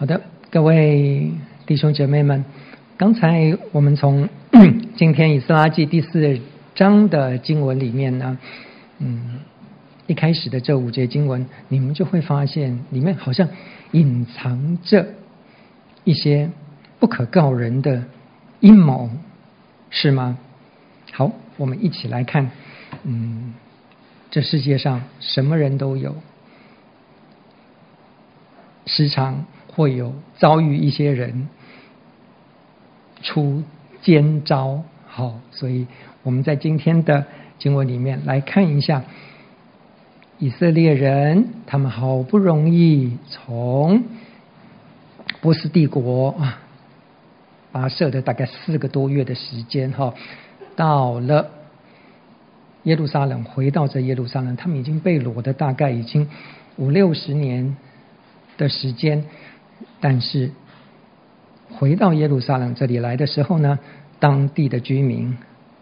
好的，各位弟兄姐妹们，刚才我们从 今天以斯拉记第四章的经文里面呢，嗯，一开始的这五节经文，你们就会发现里面好像隐藏着一些不可告人的阴谋，是吗？好，我们一起来看，嗯，这世界上什么人都有，时常。会有遭遇一些人出奸招，好，所以我们在今天的经文里面来看一下，以色列人他们好不容易从波斯帝国啊跋涉的大概四个多月的时间，哈，到了耶路撒冷，回到这耶路撒冷，他们已经被掳的大概已经五六十年的时间。但是回到耶路撒冷这里来的时候呢，当地的居民，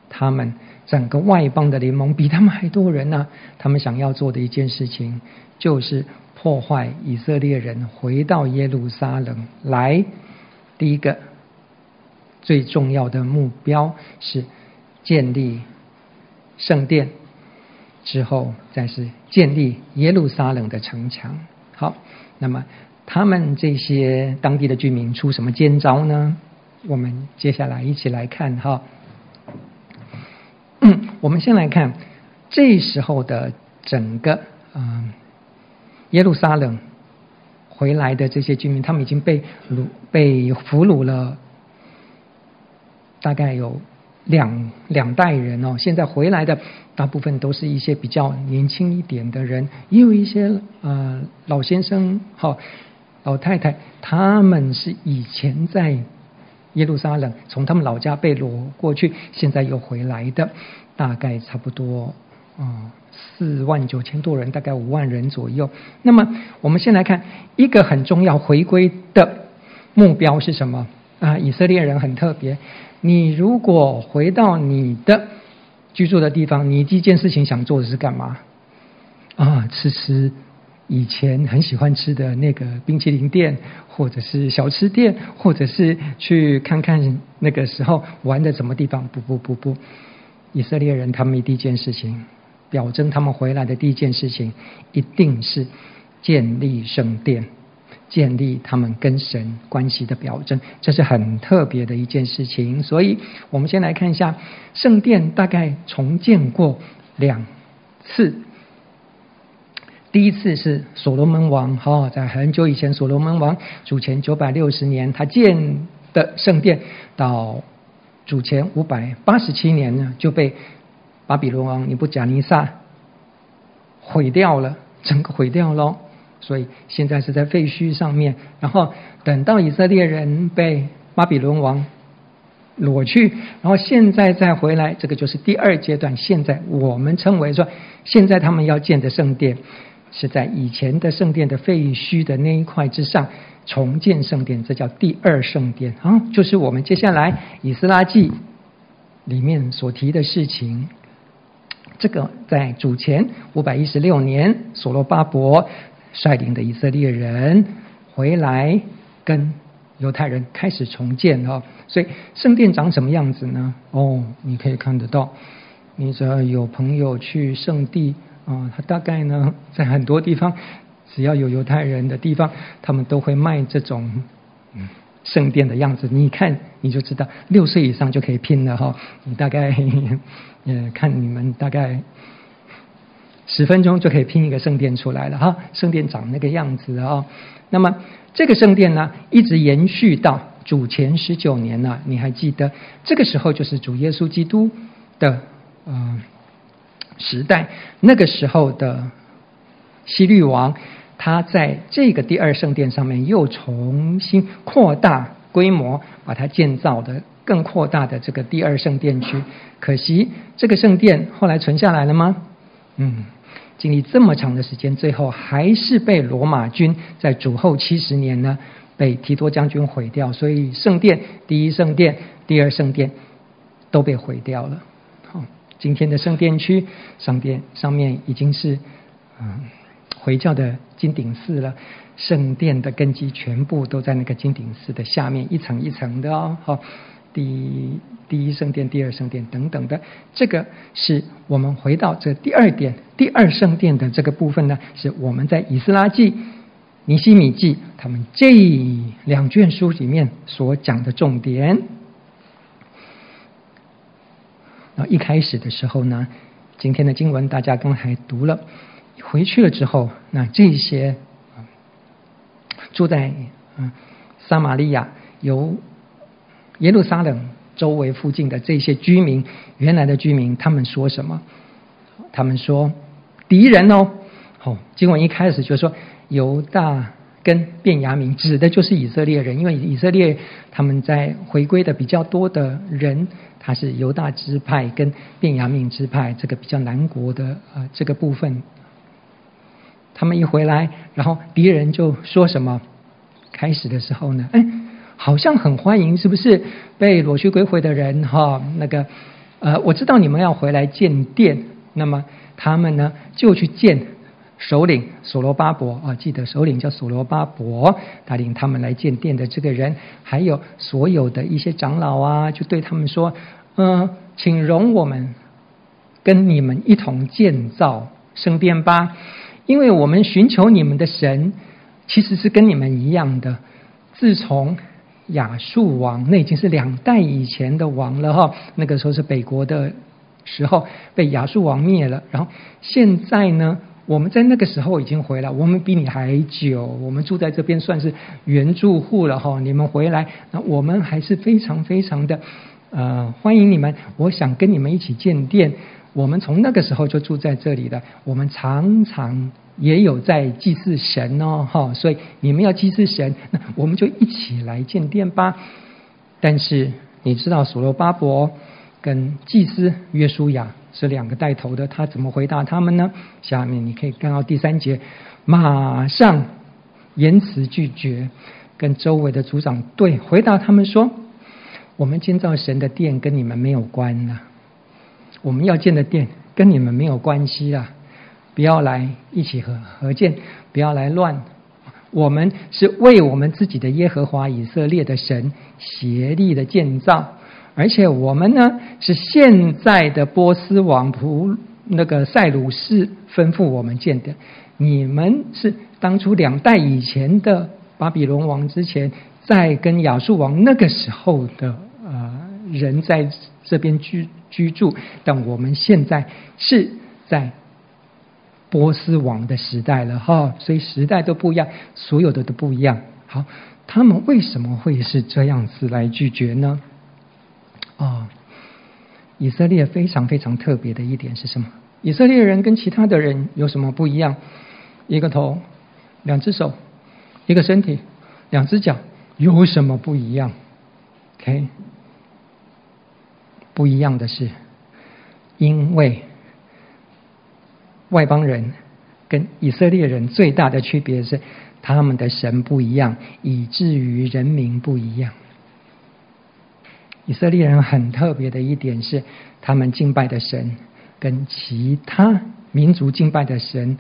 他们整个外邦的联盟比他们还多人呢、他们想要做的一件事情，就是破坏以色列人回到耶路撒冷来。第一个最重要的目标是建立圣殿，之后再是建立耶路撒冷的城墙。好，那么。他们这些当地的居民出什么奸招呢？我们接下来一起来看哈。我们先来看这时候的整个嗯耶路撒冷回来的这些居民，他们已经被掳被俘虏了，大概有两两代人哦。现在回来的大部分都是一些比较年轻一点的人，也有一些呃老先生哈。老太太，他们是以前在耶路撒冷，从他们老家被掳过去，现在又回来的，大概差不多啊四万九千多人，大概五万人左右。那么，我们先来看一个很重要回归的目标是什么啊？以色列人很特别，你如果回到你的居住的地方，你第一件事情想做的是干嘛？啊，吃吃。以前很喜欢吃的那个冰淇淋店，或者是小吃店，或者是去看看那个时候玩的什么地方？不不不不，以色列人他们第一件事情，表征他们回来的第一件事情，一定是建立圣殿，建立他们跟神关系的表征，这是很特别的一件事情。所以，我们先来看一下圣殿大概重建过两次。第一次是所罗门王哈，在很久以前，所罗门王主前九百六十年，他建的圣殿，到主前五百八十七年呢，就被巴比伦王尼布甲尼撒毁掉了，整个毁掉喽。所以现在是在废墟上面。然后等到以色列人被巴比伦王掳去，然后现在再回来，这个就是第二阶段。现在我们称为说，现在他们要建的圣殿。是在以前的圣殿的废墟的那一块之上重建圣殿，这叫第二圣殿啊，就是我们接下来以斯拉记里面所提的事情。这个在主前五百一十六年，所罗巴伯率领的以色列人回来，跟犹太人开始重建哦。所以圣殿长什么样子呢？哦，你可以看得到，你只要有朋友去圣地。啊、他大概呢，在很多地方，只要有犹太人的地方，他们都会卖这种圣殿的样子。你看你就知道，六岁以上就可以拼了哈、哦。你大概嗯看你们大概十分钟就可以拼一个圣殿出来了哈。圣殿长那个样子啊、哦。那么这个圣殿呢，一直延续到主前十九年呢。你还记得这个时候就是主耶稣基督的嗯。呃时代那个时候的希律王，他在这个第二圣殿上面又重新扩大规模，把它建造的更扩大的这个第二圣殿区。可惜这个圣殿后来存下来了吗？嗯，经历这么长的时间，最后还是被罗马军在主后七十年呢被提多将军毁掉。所以圣殿第一圣殿、第二圣殿都被毁掉了。今天的圣殿区，圣殿上面已经是嗯回教的金顶寺了。圣殿的根基全部都在那个金顶寺的下面，一层一层的哦。好，第第一圣殿、第二圣殿等等的，这个是我们回到这第二点，第二圣殿的这个部分呢，是我们在以斯拉记、尼西米记他们这两卷书里面所讲的重点。那一开始的时候呢，今天的经文大家刚才读了，回去了之后，那这些。住在嗯撒玛利亚，由耶路撒冷周围附近的这些居民，原来的居民，他们说什么？他们说敌人哦，哦，经文一开始就说犹大跟便雅明，指的就是以色列人，因为以色列他们在回归的比较多的人，他是犹大支派跟便雅明支派，这个比较南国的呃这个部分。他们一回来，然后敌人就说什么？开始的时候呢，哎，好像很欢迎，是不是？被掳去归回的人哈，那个呃，我知道你们要回来建殿，那么他们呢就去见首领所罗巴伯啊，记得首领叫所罗巴伯，带领他们来建殿的这个人，还有所有的一些长老啊，就对他们说：嗯、请容我们跟你们一同建造圣殿吧。因为我们寻求你们的神，其实是跟你们一样的。自从亚述王，那已经是两代以前的王了哈。那个时候是北国的时候被亚述王灭了。然后现在呢，我们在那个时候已经回来，我们比你还久，我们住在这边算是原住户了哈。你们回来，那我们还是非常非常的呃欢迎你们。我想跟你们一起建殿。我们从那个时候就住在这里的，我们常常也有在祭祀神哦，哈，所以你们要祭祀神，那我们就一起来建殿吧。但是你知道所罗巴伯跟祭司约书亚是两个带头的，他怎么回答他们呢？下面你可以看到第三节，马上言辞拒绝，跟周围的族长对回答他们说：“我们建造神的殿跟你们没有关呢。”我们要建的殿跟你们没有关系啦，不要来一起合合建，不要来乱。我们是为我们自己的耶和华以色列的神协力的建造，而且我们呢是现在的波斯王普那个塞鲁士吩咐我们建的，你们是当初两代以前的巴比伦王之前，在跟亚述王那个时候的呃人在这边居。居住，但我们现在是在波斯王的时代了哈，所以时代都不一样，所有的都不一样。好，他们为什么会是这样子来拒绝呢？啊、哦，以色列非常非常特别的一点是什么？以色列人跟其他的人有什么不一样？一个头，两只手，一个身体，两只脚，有什么不一样？OK。不一样的是，因为外邦人跟以色列人最大的区别是，他们的神不一样，以至于人民不一样。以色列人很特别的一点是，他们敬拜的神跟其他民族敬拜的神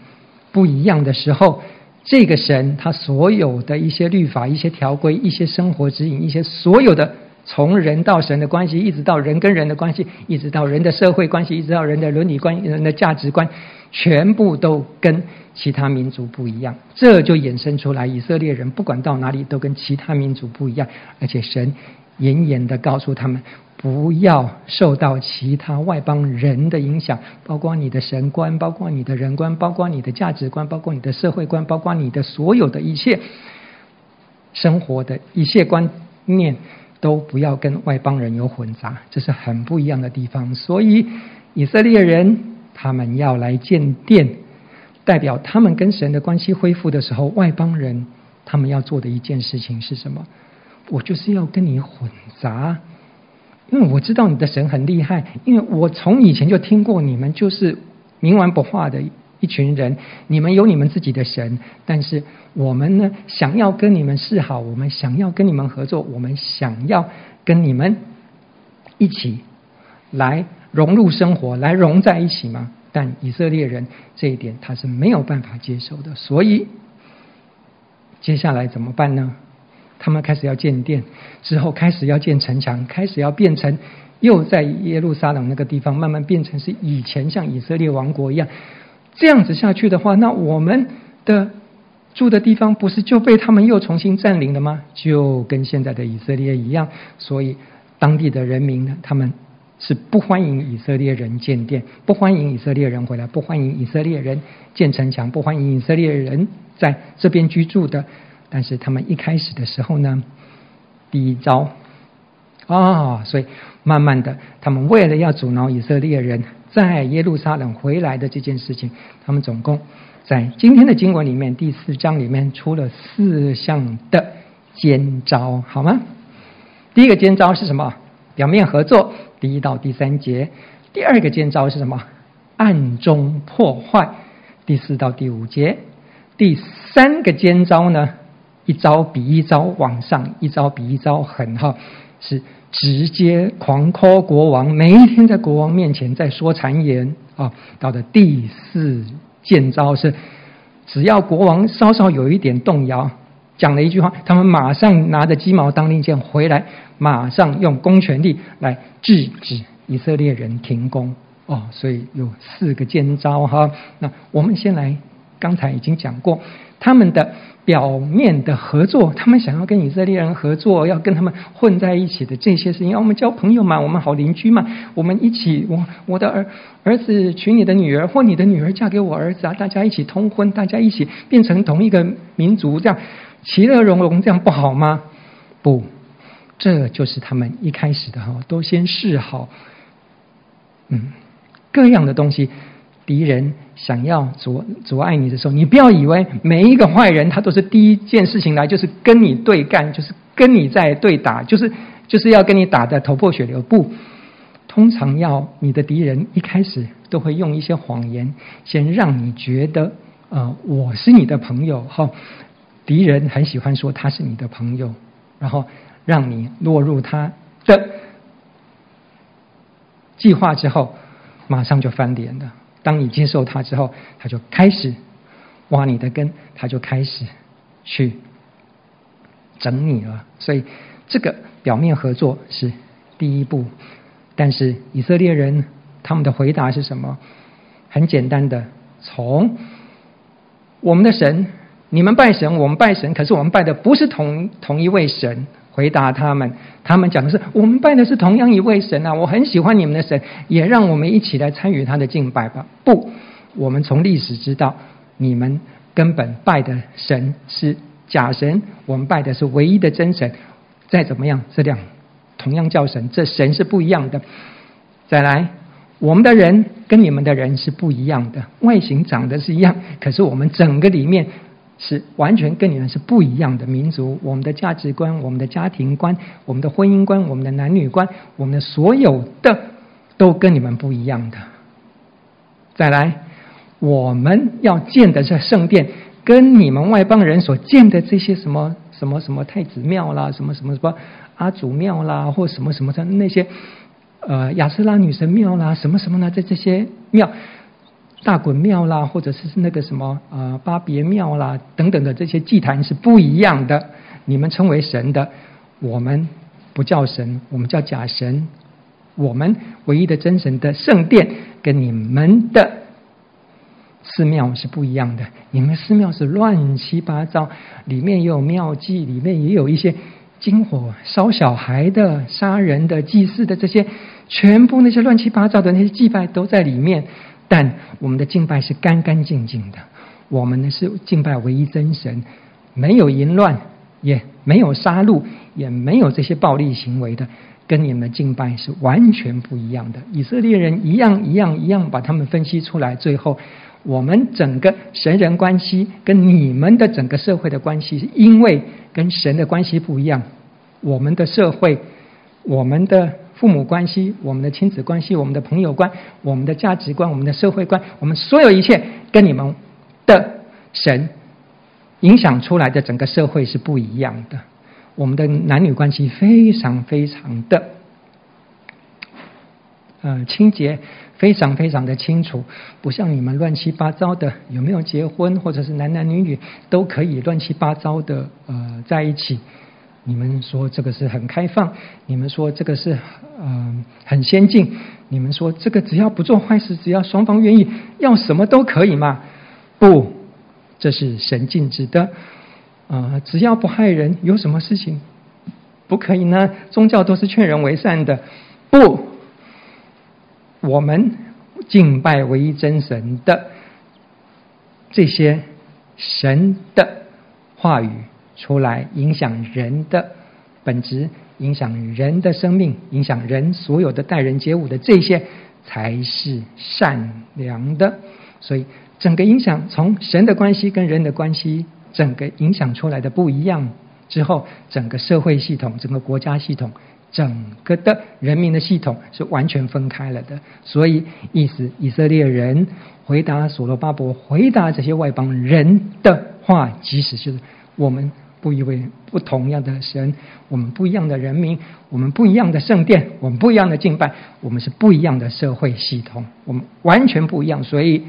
不一样的时候，这个神他所有的一些律法、一些条规、一些生活指引、一些所有的。从人到神的关系，一直到人跟人的关系，一直到人的社会关系，一直到人的伦理观、人的价值观，全部都跟其他民族不一样。这就衍生出来，以色列人不管到哪里都跟其他民族不一样，而且神严严的告诉他们，不要受到其他外邦人的影响，包括你的神观，包括你的人观，包括你的价值观，包括你的社会观，包括你的所有的一切生活的一切观念。都不要跟外邦人有混杂，这是很不一样的地方。所以以色列人他们要来建殿，代表他们跟神的关系恢复的时候，外邦人他们要做的一件事情是什么？我就是要跟你混杂，因为我知道你的神很厉害，因为我从以前就听过你们就是冥顽不化的。一群人，你们有你们自己的神，但是我们呢，想要跟你们示好，我们想要跟你们合作，我们想要跟你们一起来融入生活，来融在一起吗？但以色列人这一点他是没有办法接受的，所以接下来怎么办呢？他们开始要建殿，之后开始要建城墙，开始要变成又在耶路撒冷那个地方慢慢变成是以前像以色列王国一样。这样子下去的话，那我们的住的地方不是就被他们又重新占领了吗？就跟现在的以色列一样，所以当地的人民呢，他们是不欢迎以色列人建殿，不欢迎以色列人回来，不欢迎以色列人建城墙，不欢迎以色列人在这边居住的。但是他们一开始的时候呢，第一招啊、所以慢慢的，他们为了要阻挠以色列人在耶路撒冷回来的这件事情，他们总共在今天的经文里面第四章里面出了四项的奸招，好吗？第一个奸招是什么？表面合作，第一到第三节。第二个奸招是什么？暗中破坏，第四到第五节。第三个奸招呢？一招比一招往上，一招比一招狠哈，是直接狂 call 国王，每一天在国王面前在说谗言啊。到的第四贱招是，只要国王稍稍有一点动摇，讲了一句话，他们马上拿着鸡毛当令箭回来，马上用公权力来制止以色列人停工哦。所以有四个贱招哈。那我们先来，刚才已经讲过他们的。表面的合作，他们想要跟以色列人合作，要跟他们混在一起的这些事情，要我们交朋友嘛，我们好邻居嘛，我们一起，我我的儿儿子娶你的女儿，或你的女儿嫁给我儿子啊，大家一起通婚，大家一起变成同一个民族，这样其乐融融，这样不好吗？不，这就是他们一开始的哈，都先示好，嗯，各样的东西。敌人想要阻阻碍你的时候，你不要以为每一个坏人他都是第一件事情来就是跟你对干，就是跟你在对打，就是就是要跟你打得头破血流。不，通常要你的敌人一开始都会用一些谎言，先让你觉得呃我是你的朋友哈。敌人很喜欢说他是你的朋友，然后让你落入他的计划之后，马上就翻脸了。当你接受他之后，他就开始挖你的根，他就开始去整你了。所以，这个表面合作是第一步。但是以色列人他们的回答是什么？很简单的，从我们的神，你们拜神，我们拜神，可是我们拜的不是同同一位神。回答他们，他们讲的是我们拜的是同样一位神啊！我很喜欢你们的神，也让我们一起来参与他的敬拜吧。不，我们从历史知道，你们根本拜的神是假神，我们拜的是唯一的真神。再怎么样，这两同样叫神，这神是不一样的。再来，我们的人跟你们的人是不一样的，外形长得是一样，可是我们整个里面。是完全跟你们是不一样的民族，我们的价值观、我们的家庭观、我们的婚姻观、我们的男女观、我们的所有的都跟你们不一样的。再来，我们要建的这圣殿，跟你们外邦人所建的这些什么什么什么太子庙啦、什么什么什么阿祖庙啦，或什么什么的那些呃亚斯拉女神庙啦，什么什么呢？在这些庙。大衮庙啦，或者是那个什么呃巴别庙啦等等的这些祭坛是不一样的。你们称为神的，我们不叫神，我们叫假神。我们唯一的真神的圣殿跟你们的寺庙是不一样的。你们寺庙是乱七八糟，里面也有庙妓，里面也有一些金火烧小孩的、杀人的、祭祀的这些，全部那些乱七八糟的那些祭拜都在里面。但我们的敬拜是干干净净的，我们呢是敬拜唯一真神，没有淫乱，也没有杀戮，也没有这些暴力行为的，跟你们敬拜是完全不一样的。以色列人一样一样一样把他们分析出来，最后我们整个神人关系跟你们的整个社会的关系，因为跟神的关系不一样，我们的社会，我们的。父母关系、我们的亲子关系、我们的朋友观、我们的价值观、我们的社会观，我们所有一切跟你们的神影响出来的整个社会是不一样的。我们的男女关系非常非常的呃清洁，非常非常的清楚，不像你们乱七八糟的，有没有结婚或者是男男女女都可以乱七八糟的呃在一起。你们说这个是很开放，你们说这个是嗯、很先进，你们说这个只要不做坏事，只要双方愿意，要什么都可以嘛？不，这是神禁止的啊、只要不害人，有什么事情不可以呢？宗教都是劝人为善的，不，我们敬拜唯一真神的这些神的话语。出来影响人的本质，影响人的生命，影响人所有的待人接物的这些才是善良的。所以，整个影响从神的关系跟人的关系，整个影响出来的不一样之后，整个社会系统、整个国家系统、整个的人民的系统是完全分开了的。所以，意思以色列人回答所罗巴伯，回答这些外邦人的话，即使就是我们。不一为不同样的神，我们不一样的人民，我们不一样的圣殿，我们不一样的敬拜，我们是不一样的社会系统，我们完全不一样。所以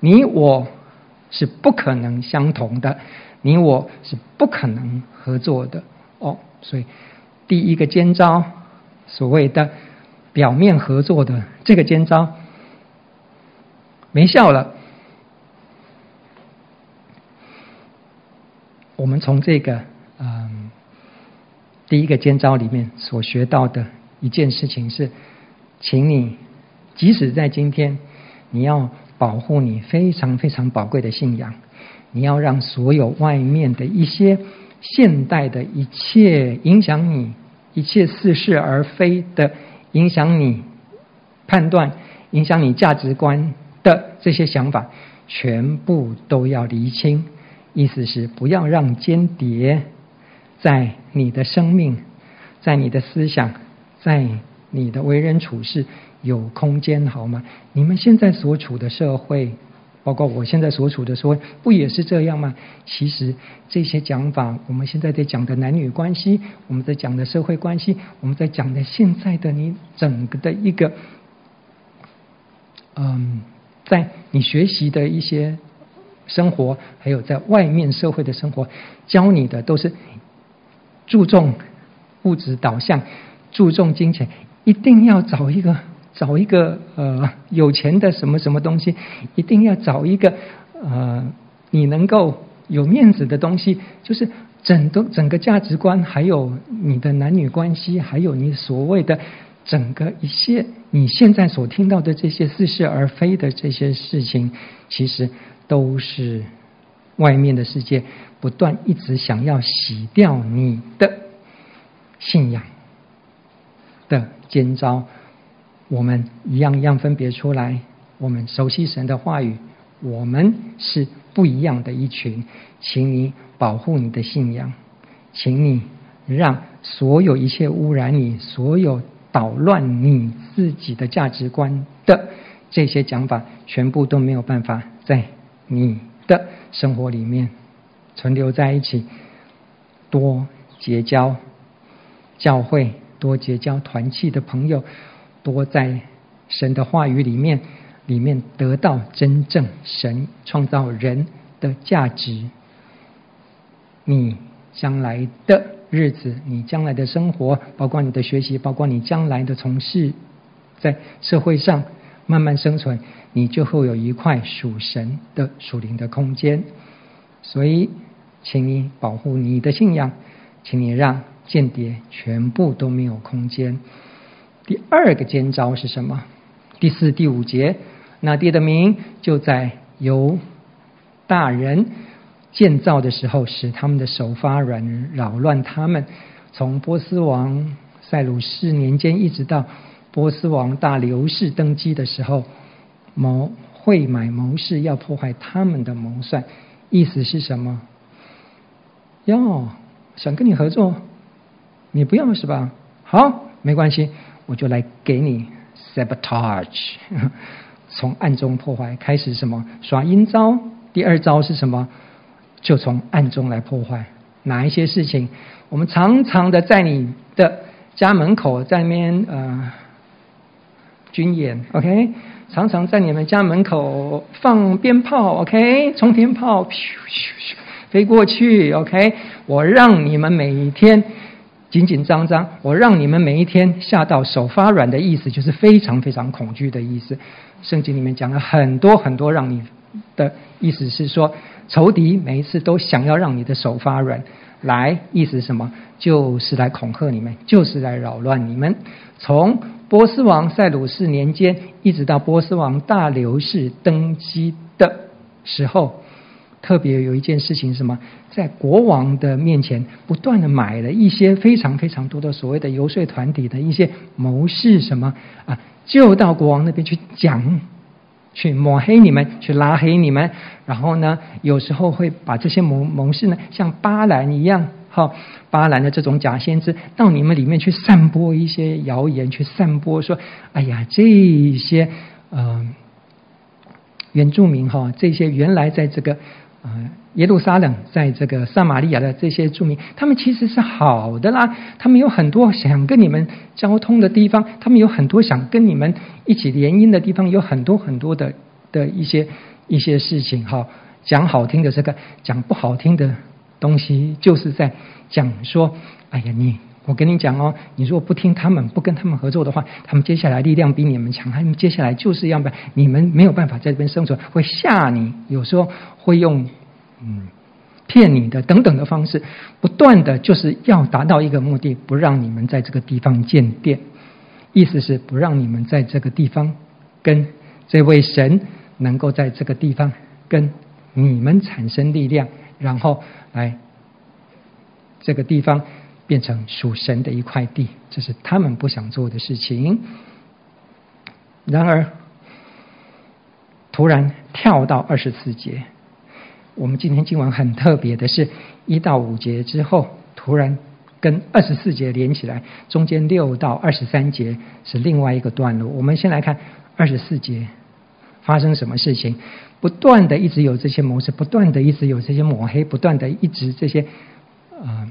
你我是不可能相同的，你我是不可能合作的。哦，所以第一个奸招，所谓的表面合作的这个奸招，没效了。我们从这个嗯第一个尖招里面所学到的一件事情是，请你即使在今天，你要保护你非常非常宝贵的信仰，你要让所有外面的一些现代的一切影响你、一切似是而非的影响你判断、影响你价值观的这些想法，全部都要厘清。意思是不要让间谍在你的生命、在你的思想、在你的为人处事有空间，好吗？你们现在所处的社会，包括我现在所处的社会，不也是这样吗？其实这些讲法，我们现在在讲的男女关系，我们在讲的社会关系，我们在讲的现在的你整个的一个，嗯，在你学习的一些。生活还有在外面社会的生活，教你的都是注重物质导向，注重金钱，一定要找一个找一个呃有钱的什么什么东西，一定要找一个呃你能够有面子的东西，就是整个整个价值观，还有你的男女关系，还有你所谓的整个一些你现在所听到的这些似是而非的这些事情，其实。都是外面的世界不断一直想要洗掉你的信仰的奸招，我们一样一样分别出来。我们熟悉神的话语，我们是不一样的一群。请你保护你的信仰，请你让所有一切污染你、所有捣乱你自己的价值观的这些讲法，全部都没有办法在。你的生活里面存留在一起，多结交教会，多结交团契的朋友，多在神的话语里面里面得到真正神创造人的价值。你将来的日子，你将来的生活，包括你的学习，包括你将来的从事，在社会上慢慢生存。你就会有一块属神的属灵的空间，所以，请你保护你的信仰，请你让间谍全部都没有空间。第二个尖招是什么？第四、第五节，那地的名就在由大人建造的时候，使他们的手发软，扰乱他们。从波斯王塞鲁士年间，一直到波斯王大流士登基的时候。谋会买谋士要破坏他们的谋算，意思是什么？哟，想跟你合作，你不要是吧？好，没关系，我就来给你 sabotage，从暗中破坏，开始什么耍阴招？第二招是什么？就从暗中来破坏哪一些事情？我们常常的在你的家门口在那边呃军演，OK。常常在你们家门口放鞭炮，OK，冲天炮，咻咻咻，飞过去，OK，我让你们每一天紧紧张张，我让你们每一天吓到手发软的意思，就是非常非常恐惧的意思。圣经里面讲了很多很多，让你的意思是说，仇敌每一次都想要让你的手发软，来，意思什么？就是来恐吓你们，就是来扰乱你们。从波斯王塞鲁士年间，一直到波斯王大流士登基的时候，特别有一件事情什么？在国王的面前，不断的买了一些非常非常多的所谓的游说团体的一些谋士，什么啊，就到国王那边去讲，去抹黑你们，去拉黑你们。然后呢，有时候会把这些谋谋士呢，像巴兰一样。哈，巴兰的这种假先知到你们里面去散播一些谣言，去散播说：“哎呀，这些嗯原住民哈，这些原来在这个呃耶路撒冷，在这个撒玛利亚的这些住民，他们其实是好的啦，他们有很多想跟你们交通的地方，他们有很多想跟你们一起联姻的地方，有很多很多的的一些一些事情哈。讲好听的这个，讲不好听的。”东西就是在讲说，哎呀，你我跟你讲哦，你如果不听他们，不跟他们合作的话，他们接下来力量比你们强，他们接下来就是要不然你们没有办法在这边生存，会吓你，有时候会用嗯骗你的等等的方式，不断的就是要达到一个目的，不让你们在这个地方建殿，意思是不让你们在这个地方跟这位神能够在这个地方跟你们产生力量。然后来这个地方变成属神的一块地，这是他们不想做的事情。然而，突然跳到二十四节，我们今天经文很特别的是，一到五节之后，突然跟二十四节连起来，中间六到二十三节是另外一个段落。我们先来看二十四节。发生什么事情？不断的一直有这些谋士，不断的一直有这些抹黑，不断的一直这些呃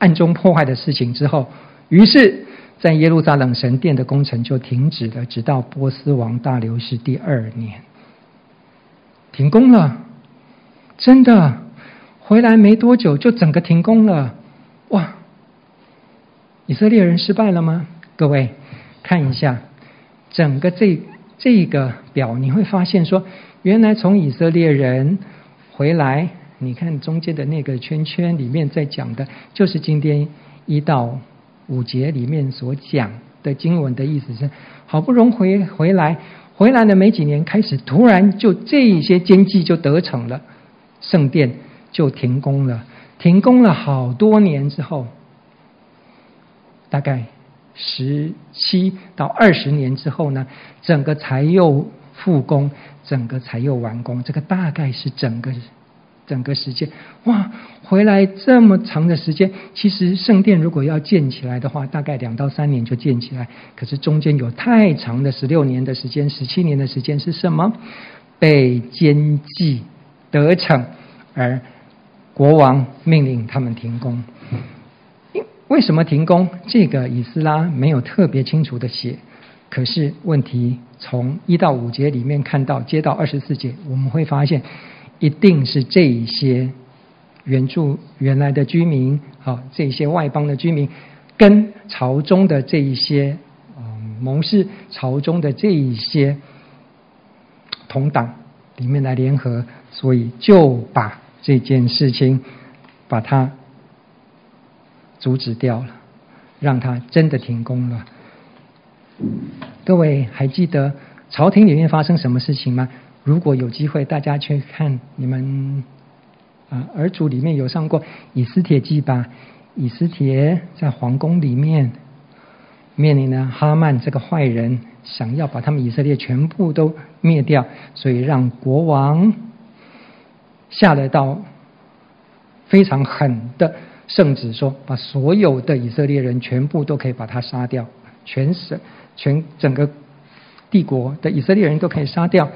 暗中破坏的事情之后，于是，在耶路撒冷神殿的工程就停止了，直到波斯王大流士第二年，停工了。真的，回来没多久就整个停工了。哇！以色列人失败了吗？各位看一下，整个这。这个表你会发现说，原来从以色列人回来，你看中间的那个圈圈里面在讲的，就是今天一到五节里面所讲的经文的意思是，好不容易回回来，回来了没几年，开始突然就这些奸计就得逞了，圣殿就停工了，停工了好多年之后，大概。十七到二十年之后呢，整个才又复工，整个才又完工。这个大概是整个整个时间。哇，回来这么长的时间，其实圣殿如果要建起来的话，大概两到三年就建起来。可是中间有太长的十六年的时间，十七年的时间是什么？被奸计得逞，而国王命令他们停工。为什么停工？这个以斯拉没有特别清楚的写。可是问题从一到五节里面看到，接到二十四节，我们会发现，一定是这一些原住原来的居民，好，这些外邦的居民，跟朝中的这一些嗯谋士，朝中的这一些同党里面来联合，所以就把这件事情把它。阻止掉了，让他真的停工了。各位还记得朝廷里面发生什么事情吗？如果有机会，大家去看你们啊，儿主里面有上过《以斯帖记》吧？以斯帖在皇宫里面面临了哈曼这个坏人，想要把他们以色列全部都灭掉，所以让国王下了道非常狠的。圣旨说，把所有的以色列人全部都可以把他杀掉，全省、全整个帝国的以色列人都可以杀掉。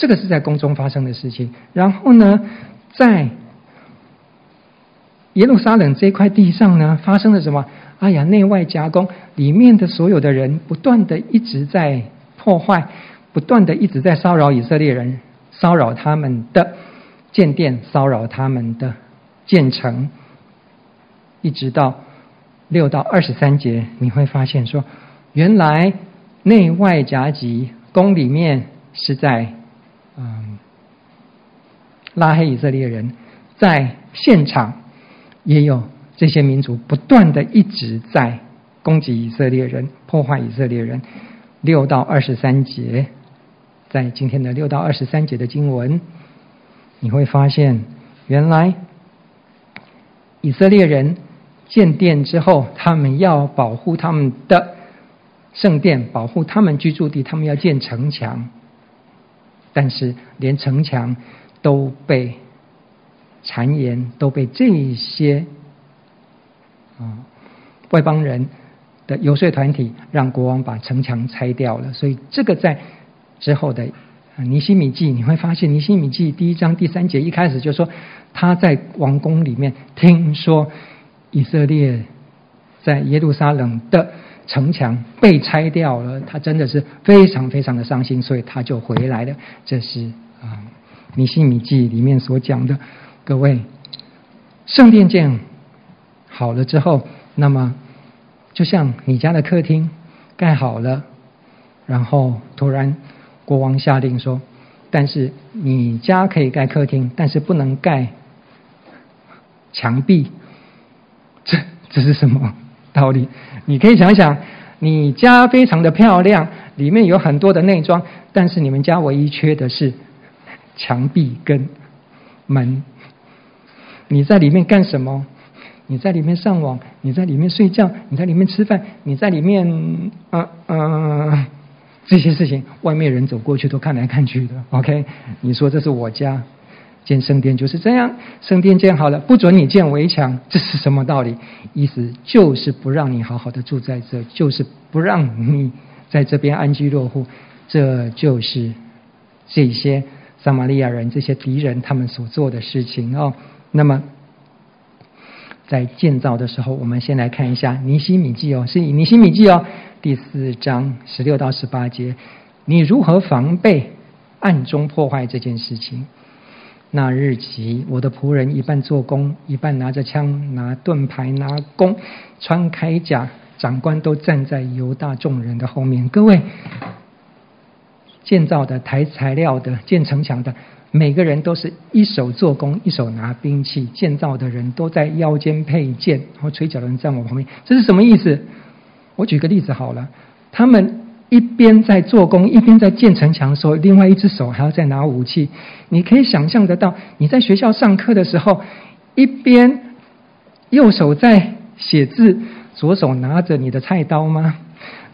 这个是在宫中发生的事情。然后呢，在耶路撒冷这块地上呢，发生了什么？哎呀，内外夹攻，里面的所有的人不断的一直在破坏，不断的一直在骚扰以色列人，骚扰他们的建殿，骚扰他们的建城，一直到六到二十三节，你会发现说，原来内外夹击宫里面是在拉黑以色列人，在现场也有这些民族不断的一直在攻击以色列人，破坏以色列人。六到二十三节，在今天的六到二十三节的经文，你会发现，原来以色列人建殿之后，他们要保护他们的圣殿，保护他们居住地，他们要建城墙，但是连城墙都被谗言，都被这些啊外邦人。的游说团体让国王把城墙拆掉了，所以这个在之后的尼希米记你会发现，尼希米记第一章第三节一开始就说他在王宫里面听说以色列在耶路撒冷的城墙被拆掉了，他真的是非常非常的伤心，所以他就回来了。这是啊尼希米记里面所讲的。各位，圣殿建好了之后，那么。就像你家的客厅盖好了，然后突然国王下令说：“但是你家可以盖客厅，但是不能盖墙壁。”这这是什么道理？你可以想想，你家非常的漂亮，里面有很多的内装，但是你们家唯一缺的是墙壁跟门。你在里面干什么？你在里面上网，你在里面睡觉，你在里面吃饭，你在里面，嗯、呃、嗯、呃，这些事情，外面人走过去都看来看去的。OK，你说这是我家。建圣殿就是这样，圣殿建好了，不准你建围墙，这是什么道理？意思就是不让你好好的住在这，就是不让你在这边安居乐户，这就是这些撒玛利亚人这些敌人他们所做的事情哦。那么。在建造的时候，我们先来看一下《尼希米记》哦，是以《尼希米记》哦，第四章十六到十八节，你如何防备暗中破坏这件事情？那日起，我的仆人一半做工，一半拿着枪、拿盾牌、拿弓，穿铠甲，长官都站在犹大众人的后面。各位，建造的、抬材料的、建城墙的。每个人都是一手做工，一手拿兵器，建造的人都在腰间佩剑，然后吹角的人站我旁边，这是什么意思？我举个例子好了，他们一边在做工，一边在建城墙的时候，另外一只手还要再拿武器。你可以想象得到，你在学校上课的时候，一边右手在写字，左手拿着你的菜刀吗？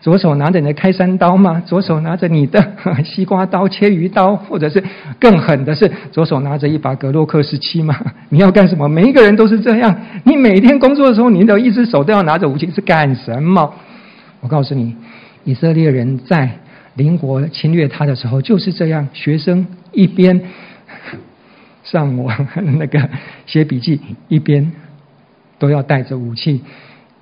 左手拿着你的开山刀吗？左手拿着你的 西瓜刀、切鱼刀，或者是更狠的是，左手拿着一把格洛克十七吗？你要干什么？每一个人都是这样。你每天工作的时候，你的一只手都要拿着武器，是干什么？我告诉你，以色列人在邻国侵略他的时候就是这样。学生一边 上网那个写笔记，一边都要带着武器。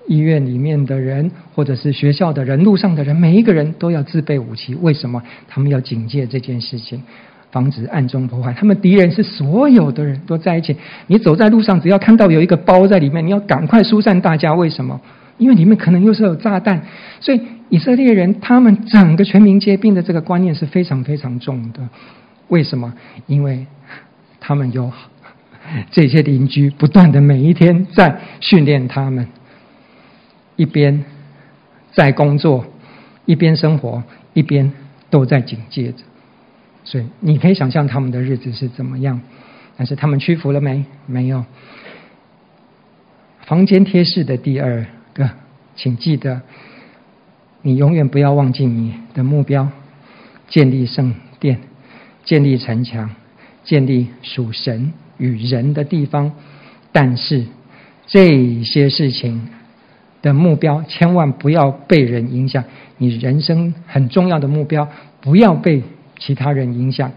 医院里面的人，或者是学校的人，路上的人，每一个人都要自备武器。为什么？他们要警戒这件事情，防止暗中破坏。他们敌人是所有的人都在一起。你走在路上，只要看到有一个包在里面，你要赶快疏散大家。为什么？因为里面可能又是有炸弹。所以以色列人他们整个全民皆兵的这个观念是非常非常重的。为什么？因为他们有这些邻居不断的每一天在训练他们。一边在工作，一边生活，一边都在警戒着，所以你可以想象他们的日子是怎么样。但是他们屈服了没？没有。房间贴士的第二个，请记得，你永远不要忘记你的目标：建立圣殿，建立城墙，建立属神与人的地方。但是这些事情。的目标千万不要被人影响，你人生很重要的目标不要被其他人影响。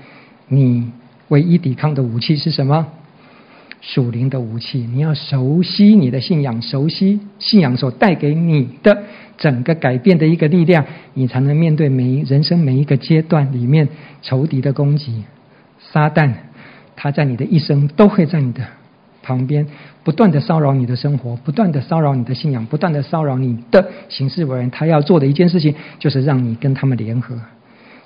你唯一抵抗的武器是什么？属灵的武器，你要熟悉你的信仰，熟悉信仰所带给你的整个改变的一个力量，你才能面对每人生每一个阶段里面仇敌的攻击。撒旦，他在你的一生都会在你的旁边，不断的骚扰你的生活，不断的骚扰你的信仰，不断的骚扰你的行事为人。他要做的一件事情，就是让你跟他们联合。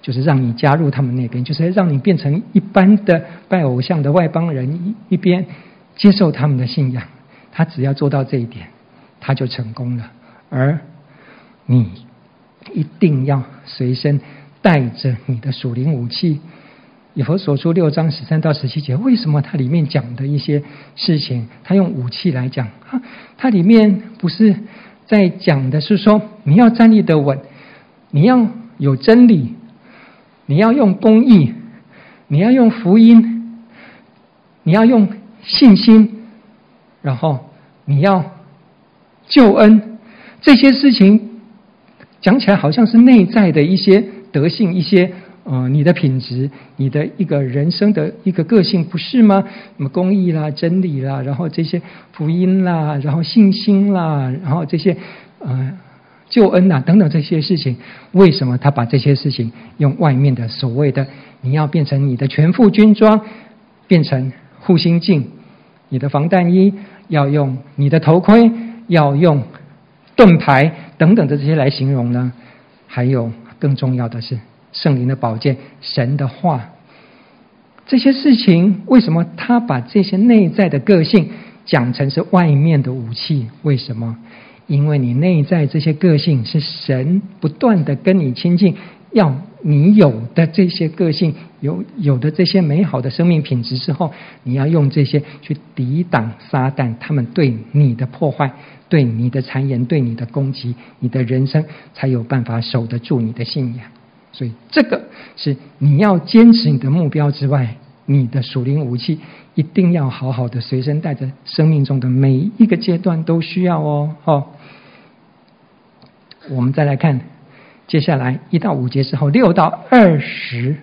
就是让你加入他们那边，就是让你变成一般的拜偶像的外邦人，一边接受他们的信仰。他只要做到这一点，他就成功了。而你一定要随身带着你的属灵武器。以弗所书六章十三到十七节，为什么它里面讲的一些事情，它用武器来讲啊？它里面不是在讲的是说，你要站立得稳，你要有真理。你要用公义，你要用福音，你要用信心，然后你要救恩，这些事情讲起来好像是内在的一些德性，一些呃你的品质，你的一个人生的一个个性，不是吗？什么公义啦、真理啦，然后这些福音啦，然后信心啦，然后这些呃。救恩呐、啊，等等这些事情，为什么他把这些事情用外面的所谓的你要变成你的全副军装，变成护心镜，你的防弹衣要用你的头盔，要用盾牌等等的这些来形容呢？还有更重要的是圣灵的宝剑，神的话，这些事情为什么他把这些内在的个性讲成是外面的武器？为什么？因为你内在这些个性是神不断的跟你亲近，要你有的这些个性，有有的这些美好的生命品质之后，你要用这些去抵挡撒旦他们对你的破坏、对你的谗言、对你的攻击，你的人生才有办法守得住你的信仰。所以，这个是你要坚持你的目标之外，你的属灵武器。一定要好好的随身带着，生命中的每一个阶段都需要哦。好，我们再来看接下来一到五节之后六到二十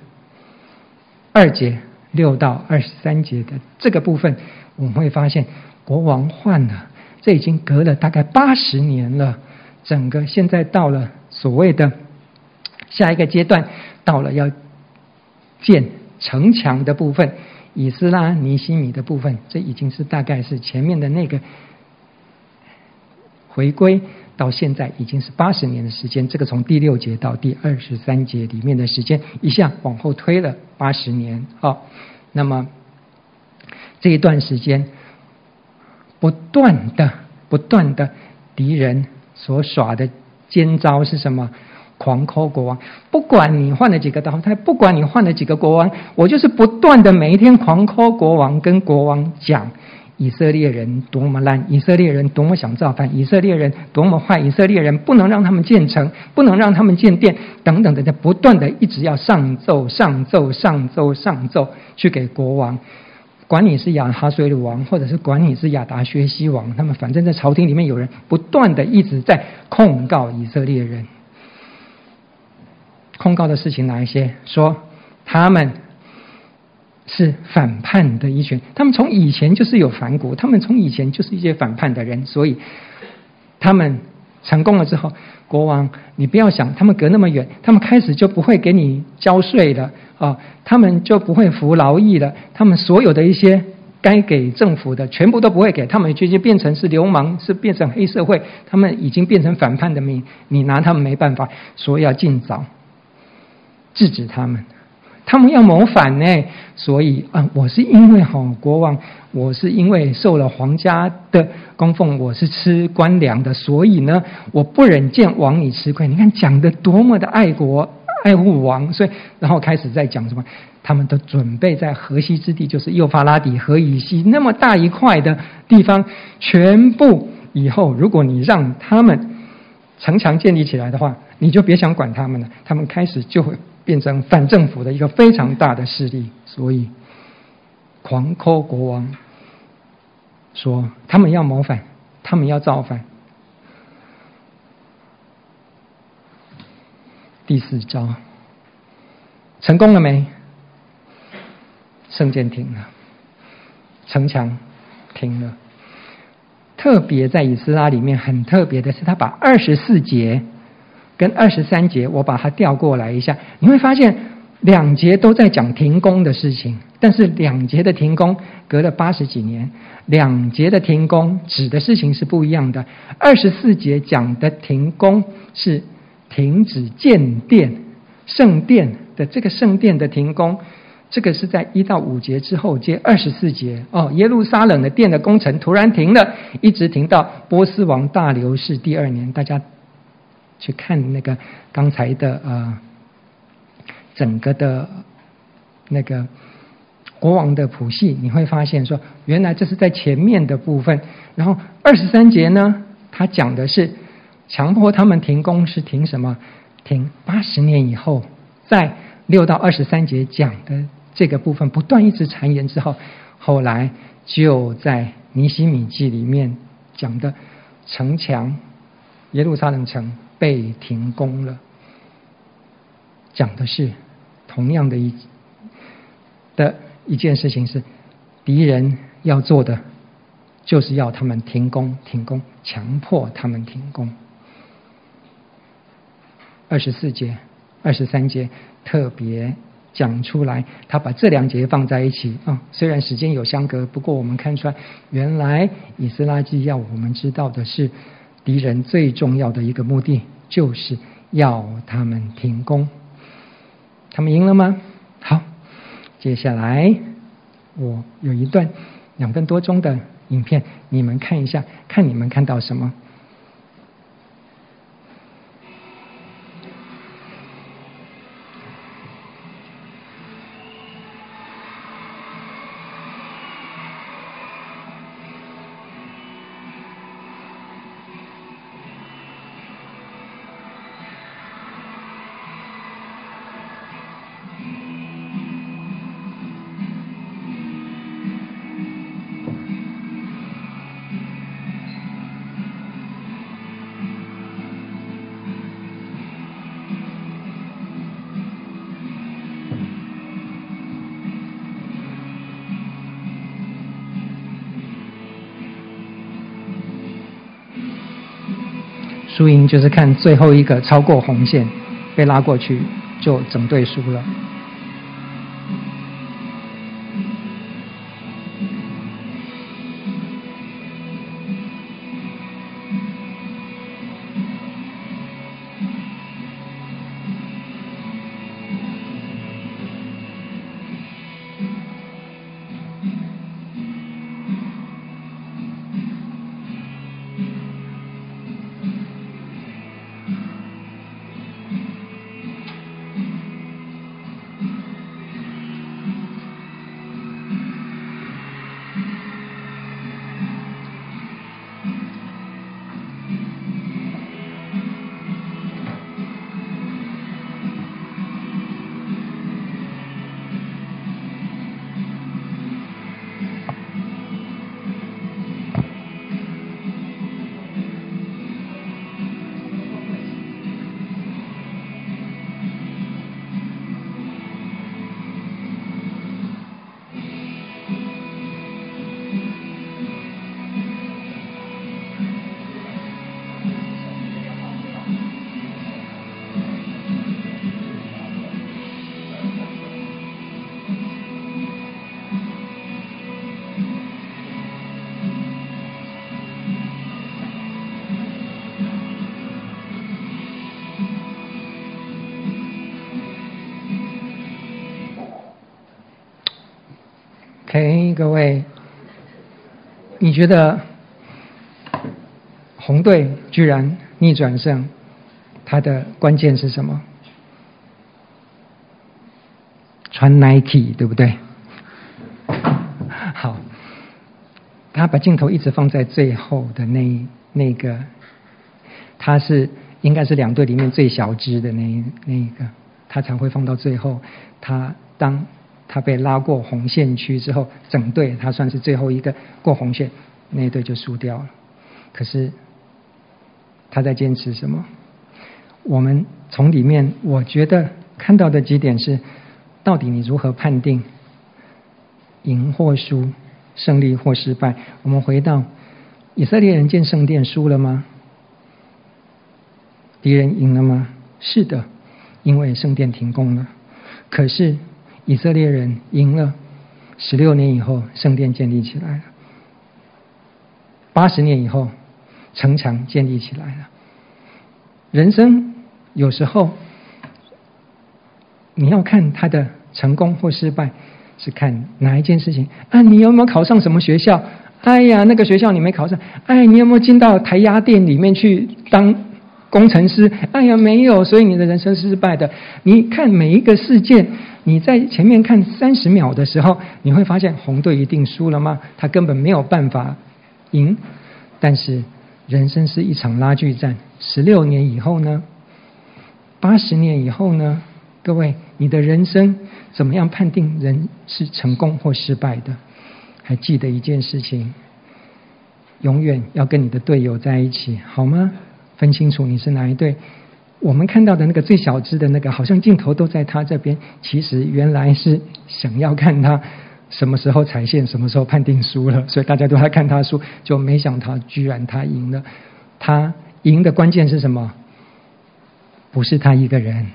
二节，六到二十三节的这个部分，我们会发现国王换了，这已经隔了大概八十年了。整个现在到了所谓的下一个阶段，到了要建城墙的部分。以斯拉尼西米的部分，这已经是大概是前面的那个回归到现在已经是八十年的时间。这个从第六节到第二十三节里面的时间，一下往后推了八十年。好，那么这一段时间，不断的、不断的敌人所耍的奸招是什么？狂抠国王，不管你换了几个刀，他不管你换了几个国王，我就是不断的每一天狂抠国王，跟国王讲以色列人多么烂，以色列人多么想造反，以色列人多么坏，以色列人不能让他们建城，不能让他们建殿，等等的，在不断的一直要上奏、上奏、上奏、上奏，去给国王，管你是亚哈随鲁王，或者是管你是亚达薛西王，他们反正在朝廷里面有人不断的一直在控告以色列人。控告的事情哪一些？说他们是反叛的一群，他们从以前就是有反骨，他们从以前就是一些反叛的人，所以他们成功了之后，国王你不要想，他们隔那么远，他们开始就不会给你交税了啊，他们就不会服劳役了，他们所有的一些该给政府的全部都不会给，他们就就变成是流氓，是变成黑社会，他们已经变成反叛的民，你拿他们没办法，所以要尽早。制止他们，他们要谋反呢，所以啊，我是因为哈国王，我是因为受了皇家的供奉，我是吃官粮的，所以呢，我不忍见王你吃亏。你看讲的多么的爱国爱护王，所以然后开始在讲什么，他们都准备在河西之地，就是幼发拉底河以西那么大一块的地方，全部以后如果你让他们城墙建立起来的话，你就别想管他们了，他们开始就会。变成反政府的一个非常大的势力，所以狂抠国王说他们要谋反，他们要造反。第四招成功了没？圣殿停了，城墙停了。特别在以斯拉里面很特别的是，他把二十四节跟二十三节，我把它调过来一下，你会发现两节都在讲停工的事情，但是两节的停工隔了八十几年，两节的停工指的事情是不一样的。二十四节讲的停工是停止建殿、圣殿的这个圣殿的停工。这个是在一到五节之后接二十四节哦，耶路撒冷的殿的工程突然停了，一直停到波斯王大流士第二年。大家去看那个刚才的呃，整个的那个国王的谱系，你会发现说，原来这是在前面的部分。然后二十三节呢，他讲的是强迫他们停工，是停什么？停八十年以后，在六到二十三节讲的。这个部分不断一直缠延之后，后来就在尼希米记里面讲的城墙，耶路撒冷城被停工了，讲的是同样的一的一件事情是敌人要做的，就是要他们停工，停工，强迫他们停工。二十四节、二十三节特别。讲出来，他把这两节放在一起啊、虽然时间有相隔，不过我们看出来，原来以斯拉记要我们知道的是，敌人最重要的一个目的，就是要他们停工。他们赢了吗？好，接下来我有一段两分多钟的影片，你们看一下，看你们看到什么。输赢就是看最后一个超过红线，被拉过去，就整队输了。哎各位，你觉得红队居然逆转胜，它的关键是什么？穿 Nike 对不对？好，他把镜头一直放在最后的那那个，他是应该是两队里面最小只的那那一个，他才会放到最后。他当。他被拉过红线区之后，整队他算是最后一个过红线，那一队就输掉了。可是他在坚持什么？我们从里面我觉得看到的几点是：到底你如何判定赢或输胜利或失败。我们回到以色列人建圣殿输了吗？敌人赢了吗？是的，因为圣殿停工了。可是以色列人赢了，十六年以后，圣殿建立起来了。八十年以后，城墙建立起来了。人生有时候，你要看他的成功或失败，是看哪一件事情啊？你有没有考上什么学校？哎呀，那个学校你没考上。哎，你有没有进到台压店里面去当工程师？哎呀，没有，所以你的人生失败的。你看每一个事件，你在前面看三十秒的时候，你会发现红队一定输了吗？他根本没有办法赢。但是人生是一场拉锯战。十六年以后呢？八十年以后呢？各位，你的人生怎么样判定人是成功或失败的？还记得一件事情，永远要跟你的队友在一起，好吗？分清楚你是哪一队。我们看到的那个最小只的那个，好像镜头都在他这边，其实原来是想要看他什么时候踩线，什么时候判定输了，所以大家都在看他输，就没想到居然他赢了，他。赢的关键是什么？不是他一个人，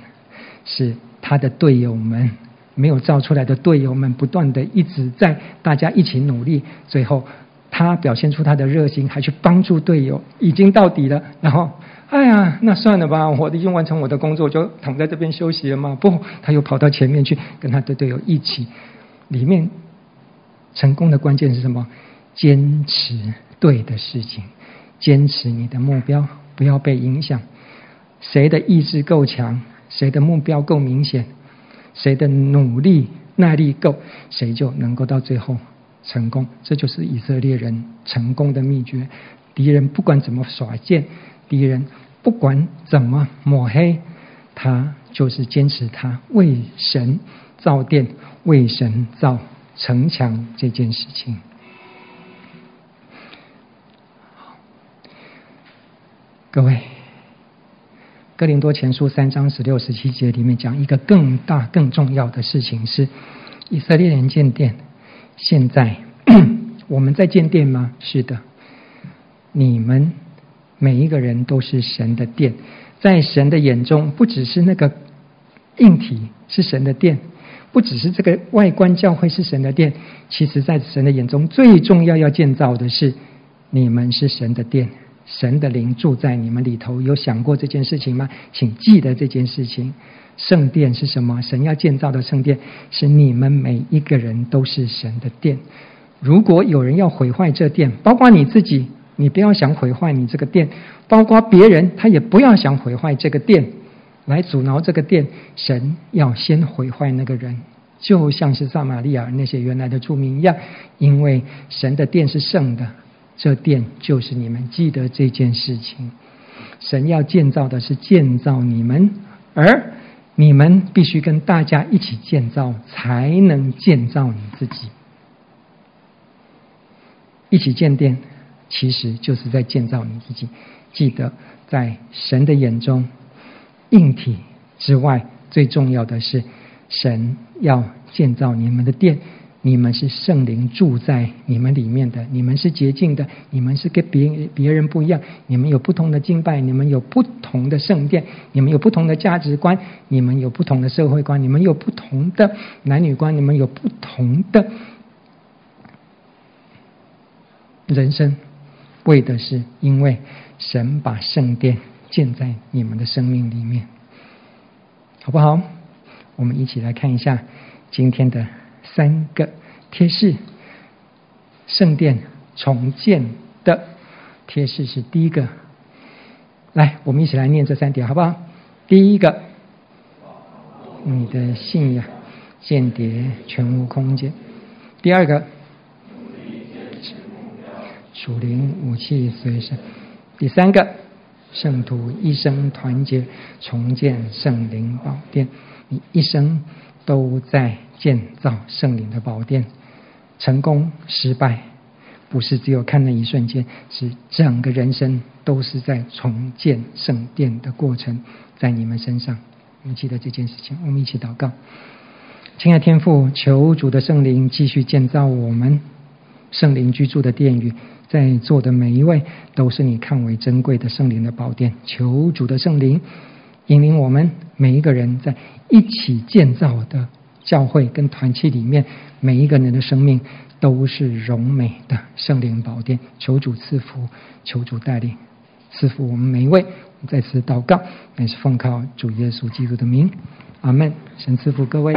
是他的队友们，没有造出来的队友们，不断的一直在大家一起努力，最后他表现出他的热心，还去帮助队友，已经到底了。然后，哎呀，那算了吧，我已经完成我的工作，就躺在这边休息了吗？不，他又跑到前面去跟他的队友一起。里面成功的关键是什么？坚持对的事情。坚持你的目标，不要被影响。谁的意志够强，谁的目标够明显，谁的努力耐力够，谁就能够到最后成功。这就是以色列人成功的秘诀。敌人不管怎么耍剑，敌人不管怎么抹黑，他就是坚持他为神造殿、为神造城墙这件事情。各位，《哥林多前书》三章十六、十七节里面讲一个更大、更重要的事情是：以色列人建殿。现在 我们在建殿吗？是的，你们每一个人都是神的殿，在神的眼中，不只是那个硬体是神的殿，不只是这个外观教会是神的殿，其实，在神的眼中，最重要要建造的是你们是神的殿。神的灵住在你们里头，有想过这件事情吗？请记得这件事情。圣殿是什么？神要建造的圣殿是你们每一个人都是神的殿。如果有人要毁坏这殿，包括你自己，你不要想毁坏你这个殿；包括别人，他也不要想毁坏这个殿，来阻挠这个殿。神要先毁坏那个人，就像是撒玛利亚那些原来的住民一样，因为神的殿是圣的。这殿就是你们，记得这件事情。神要建造的是建造你们，而你们必须跟大家一起建造，才能建造你自己。一起建殿，其实就是在建造你自己。记得，在神的眼中，硬体之外，最重要的是神要建造你们的殿。你们是圣灵住在你们里面的，你们是洁净的，你们是跟别别人不一样，你们有不同的敬拜，你们有不同的圣殿，你们有不同的价值观，你们有不同的社会观，你们有不同的男女观，你们有不同的人生，为的是因为神把圣殿建在你们的生命里面，好不好？我们一起来看一下今天的。三个贴士，圣殿重建的贴士是第一个。来，我们一起来念这三点，好不好？第一个，你的信仰间谍全无空间；第二个，属灵武器随身；第三个，圣徒一生团结重建圣灵宝殿。你一生。都在建造圣灵的宝殿，成功失败不是只有看那一瞬间，是整个人生都是在重建圣殿的过程，在你们身上。你们记得这件事情，我们一起祷告。亲爱天父，求主的圣灵继续建造我们，圣灵居住的殿宇，在座的每一位都是你看为珍贵的圣灵的宝殿。求主的圣灵引领我们每一个人，在一起建造的教会跟团契里面，每一个人的生命都是荣美的圣灵宝殿。求主赐福，求主带领，赐福我们每一位。再次祷告，乃是奉靠主耶稣基督的名，阿门。神赐福各位。